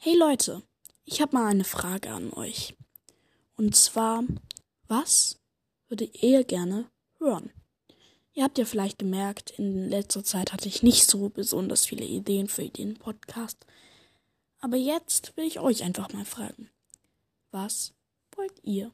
Hey Leute, ich habe mal eine Frage an euch. Und zwar, was würdet ihr gerne hören? Ihr habt ja vielleicht gemerkt, in letzter Zeit hatte ich nicht so besonders viele Ideen für den Podcast. Aber jetzt will ich euch einfach mal fragen. Was wollt ihr